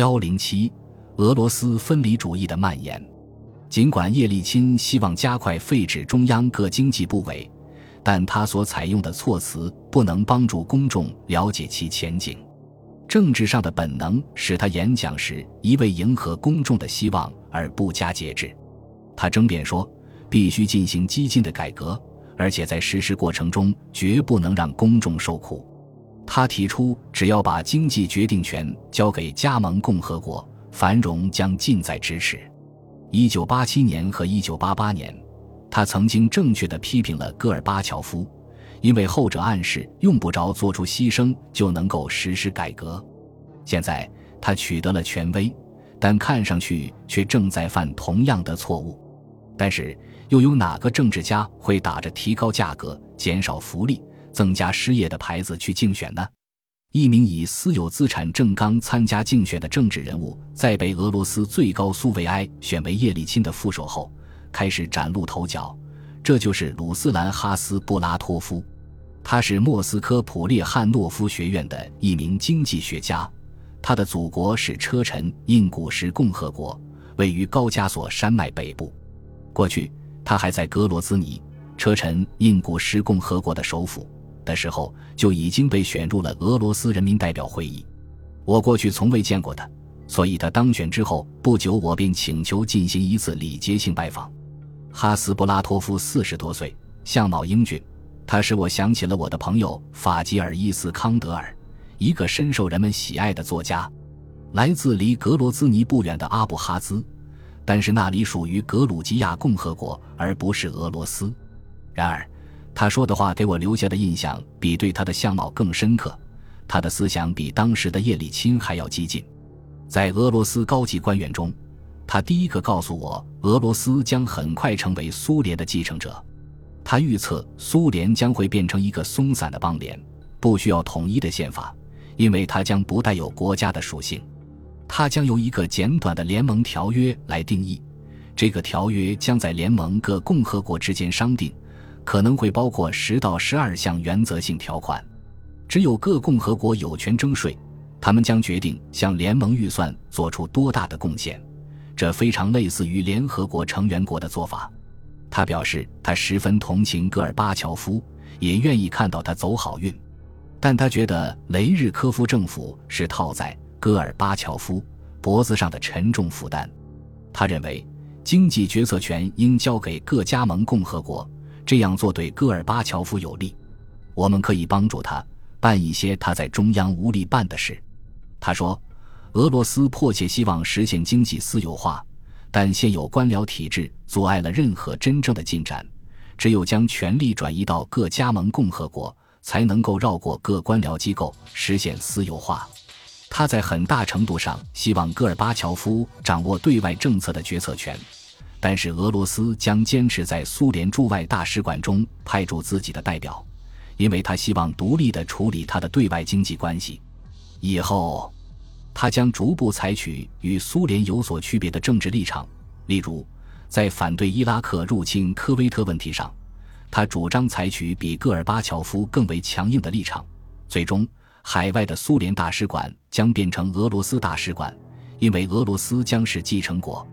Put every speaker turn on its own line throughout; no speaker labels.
幺零七，俄罗斯分离主义的蔓延。尽管叶利钦希望加快废止中央各经济部委，但他所采用的措辞不能帮助公众了解其前景。政治上的本能使他演讲时一味迎合公众的希望而不加节制。他争辩说，必须进行激进的改革，而且在实施过程中绝不能让公众受苦。他提出，只要把经济决定权交给加盟共和国，繁荣将近在咫尺。一九八七年和一九八八年，他曾经正确的批评了戈尔巴乔夫，因为后者暗示用不着做出牺牲就能够实施改革。现在他取得了权威，但看上去却正在犯同样的错误。但是，又有哪个政治家会打着提高价格、减少福利？增加失业的牌子去竞选呢？一名以私有资产正纲参加竞选的政治人物，在被俄罗斯最高苏维埃选为叶利钦的副手后，开始崭露头角。这就是鲁斯兰·哈斯布拉托夫，他是莫斯科普列汉诺夫学院的一名经济学家。他的祖国是车臣印古什共和国，位于高加索山脉北部。过去，他还在格罗兹尼，车臣印古什共和国的首府。的时候就已经被选入了俄罗斯人民代表会议。我过去从未见过他，所以他当选之后不久，我便请求进行一次礼节性拜访。哈斯布拉托夫四十多岁，相貌英俊，他使我想起了我的朋友法吉尔伊斯康德尔，一个深受人们喜爱的作家，来自离格罗兹尼不远的阿布哈兹，但是那里属于格鲁吉亚共和国，而不是俄罗斯。然而。他说的话给我留下的印象比对他的相貌更深刻，他的思想比当时的叶利钦还要激进。在俄罗斯高级官员中，他第一个告诉我，俄罗斯将很快成为苏联的继承者。他预测苏联将会变成一个松散的邦联，不需要统一的宪法，因为它将不带有国家的属性。它将由一个简短的联盟条约来定义，这个条约将在联盟各共和国之间商定。可能会包括十到十二项原则性条款，只有各共和国有权征税，他们将决定向联盟预算做出多大的贡献，这非常类似于联合国成员国的做法。他表示他十分同情戈尔巴乔夫，也愿意看到他走好运，但他觉得雷日科夫政府是套在戈尔巴乔夫脖子上的沉重负担。他认为经济决策权应交给各加盟共和国。这样做对戈尔巴乔夫有利，我们可以帮助他办一些他在中央无力办的事。他说，俄罗斯迫切希望实现经济私有化，但现有官僚体制阻碍了任何真正的进展。只有将权力转移到各加盟共和国，才能够绕过各官僚机构实现私有化。他在很大程度上希望戈尔巴乔夫掌握对外政策的决策权。但是俄罗斯将坚持在苏联驻外大使馆中派驻自己的代表，因为他希望独立地处理他的对外经济关系。以后，他将逐步采取与苏联有所区别的政治立场，例如，在反对伊拉克入侵科威特问题上，他主张采取比戈尔巴乔夫更为强硬的立场。最终，海外的苏联大使馆将变成俄罗斯大使馆，因为俄罗斯将是继承国。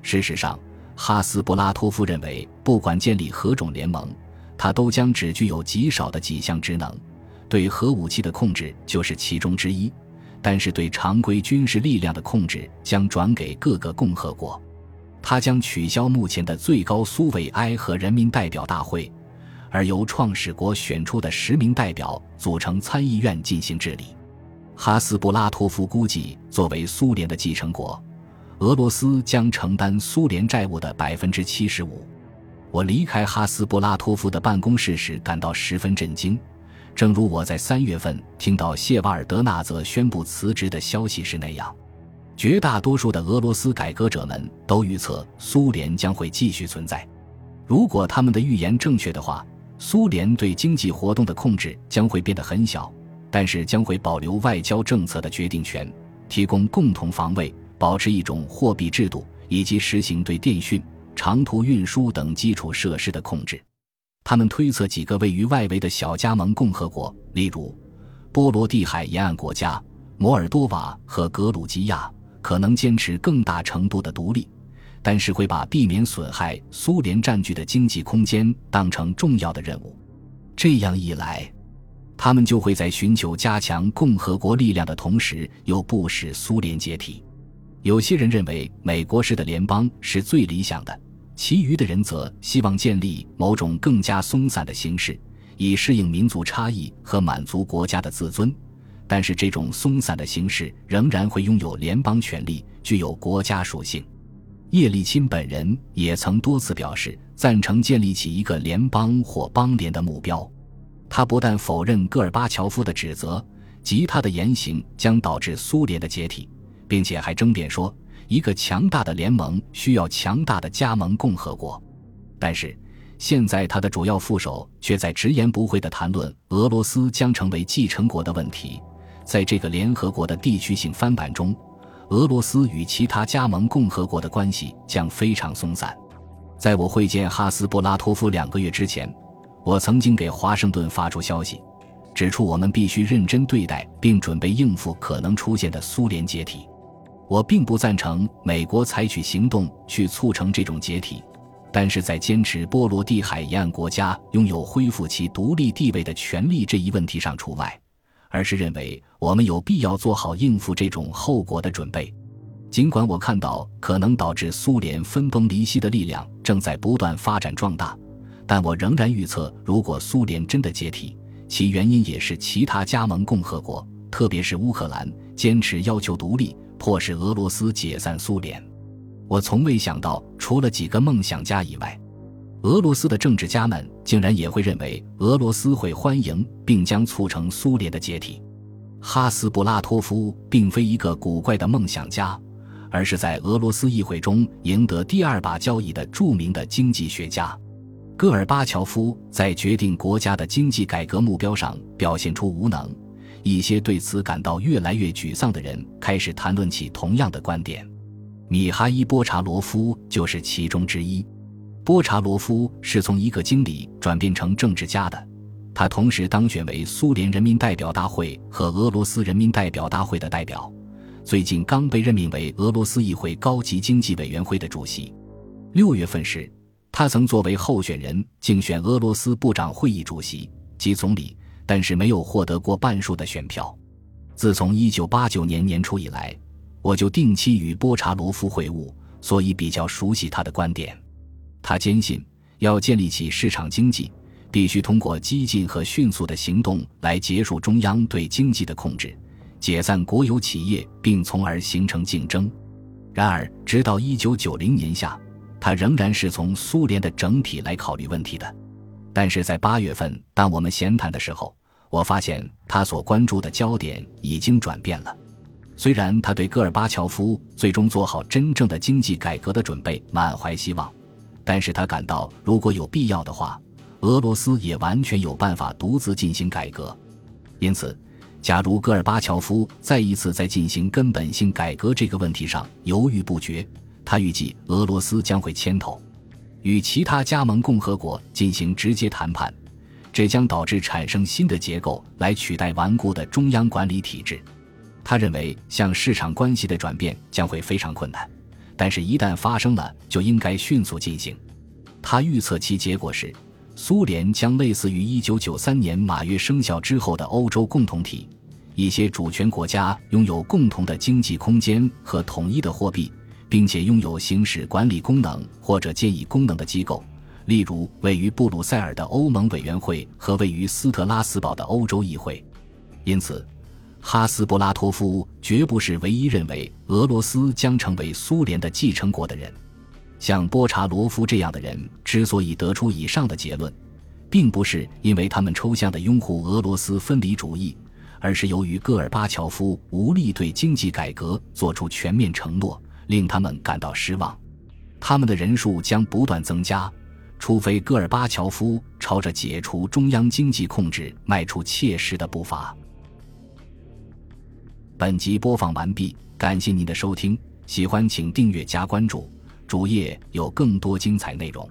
事实上。哈斯布拉托夫认为，不管建立何种联盟，他都将只具有极少的几项职能，对核武器的控制就是其中之一。但是对常规军事力量的控制将转给各个共和国。他将取消目前的最高苏维埃和人民代表大会，而由创始国选出的十名代表组成参议院进行治理。哈斯布拉托夫估计，作为苏联的继承国。俄罗斯将承担苏联债务的百分之七十五。我离开哈斯布拉托夫的办公室时感到十分震惊，正如我在三月份听到谢瓦尔德纳泽宣布辞职的消息时那样。绝大多数的俄罗斯改革者们都预测苏联将会继续存在。如果他们的预言正确的话，苏联对经济活动的控制将会变得很小，但是将会保留外交政策的决定权，提供共同防卫。保持一种货币制度，以及实行对电讯、长途运输等基础设施的控制。他们推测几个位于外围的小加盟共和国，例如波罗的海沿岸国家、摩尔多瓦和格鲁吉亚，可能坚持更大程度的独立，但是会把避免损害苏联占据的经济空间当成重要的任务。这样一来，他们就会在寻求加强共和国力量的同时，又不使苏联解体。有些人认为美国式的联邦是最理想的，其余的人则希望建立某种更加松散的形式，以适应民族差异和满足国家的自尊。但是，这种松散的形式仍然会拥有联邦权力，具有国家属性。叶利钦本人也曾多次表示赞成建立起一个联邦或邦联的目标。他不但否认戈尔巴乔夫的指责，即他的言行将导致苏联的解体。并且还争辩说，一个强大的联盟需要强大的加盟共和国。但是，现在他的主要副手却在直言不讳地谈论俄罗斯将成为继承国的问题。在这个联合国的地区性翻版中，俄罗斯与其他加盟共和国的关系将非常松散。在我会见哈斯布拉托夫两个月之前，我曾经给华盛顿发出消息。指出，我们必须认真对待并准备应付可能出现的苏联解体。我并不赞成美国采取行动去促成这种解体，但是在坚持波罗的海沿岸国家拥有恢复其独立地位的权利这一问题上除外，而是认为我们有必要做好应付这种后果的准备。尽管我看到可能导致苏联分崩离析的力量正在不断发展壮大，但我仍然预测，如果苏联真的解体，其原因也是其他加盟共和国，特别是乌克兰，坚持要求独立，迫使俄罗斯解散苏联。我从未想到，除了几个梦想家以外，俄罗斯的政治家们竟然也会认为俄罗斯会欢迎并将促成苏联的解体。哈斯布拉托夫并非一个古怪的梦想家，而是在俄罗斯议会中赢得第二把交椅的著名的经济学家。戈尔巴乔夫在决定国家的经济改革目标上表现出无能，一些对此感到越来越沮丧的人开始谈论起同样的观点。米哈伊·波查罗夫就是其中之一。波查罗夫是从一个经理转变成政治家的，他同时当选为苏联人民代表大会和俄罗斯人民代表大会的代表，最近刚被任命为俄罗斯议会高级经济委员会的主席。六月份时。他曾作为候选人竞选俄罗斯部长会议主席及总理，但是没有获得过半数的选票。自从1989年年初以来，我就定期与波查罗夫会晤，所以比较熟悉他的观点。他坚信，要建立起市场经济，必须通过激进和迅速的行动来结束中央对经济的控制，解散国有企业，并从而形成竞争。然而，直到1990年夏。他仍然是从苏联的整体来考虑问题的，但是在八月份，当我们闲谈的时候，我发现他所关注的焦点已经转变了。虽然他对戈尔巴乔夫最终做好真正的经济改革的准备满怀希望，但是他感到如果有必要的话，俄罗斯也完全有办法独自进行改革。因此，假如戈尔巴乔夫再一次在进行根本性改革这个问题上犹豫不决，他预计俄罗斯将会牵头，与其他加盟共和国进行直接谈判，这将导致产生新的结构来取代顽固的中央管理体制。他认为，向市场关系的转变将会非常困难，但是，一旦发生了，就应该迅速进行。他预测其结果是，苏联将类似于1993年马约生效之后的欧洲共同体，一些主权国家拥有共同的经济空间和统一的货币。并且拥有行使管理功能或者建议功能的机构，例如位于布鲁塞尔的欧盟委员会和位于斯特拉斯堡的欧洲议会。因此，哈斯布拉托夫绝不是唯一认为俄罗斯将成为苏联的继承国的人。像波查罗夫这样的人之所以得出以上的结论，并不是因为他们抽象的拥护俄罗斯分离主义，而是由于戈尔巴乔夫无力对经济改革做出全面承诺。令他们感到失望，他们的人数将不断增加，除非戈尔巴乔夫朝着解除中央经济控制迈出切实的步伐。本集播放完毕，感谢您的收听，喜欢请订阅加关注，主页有更多精彩内容。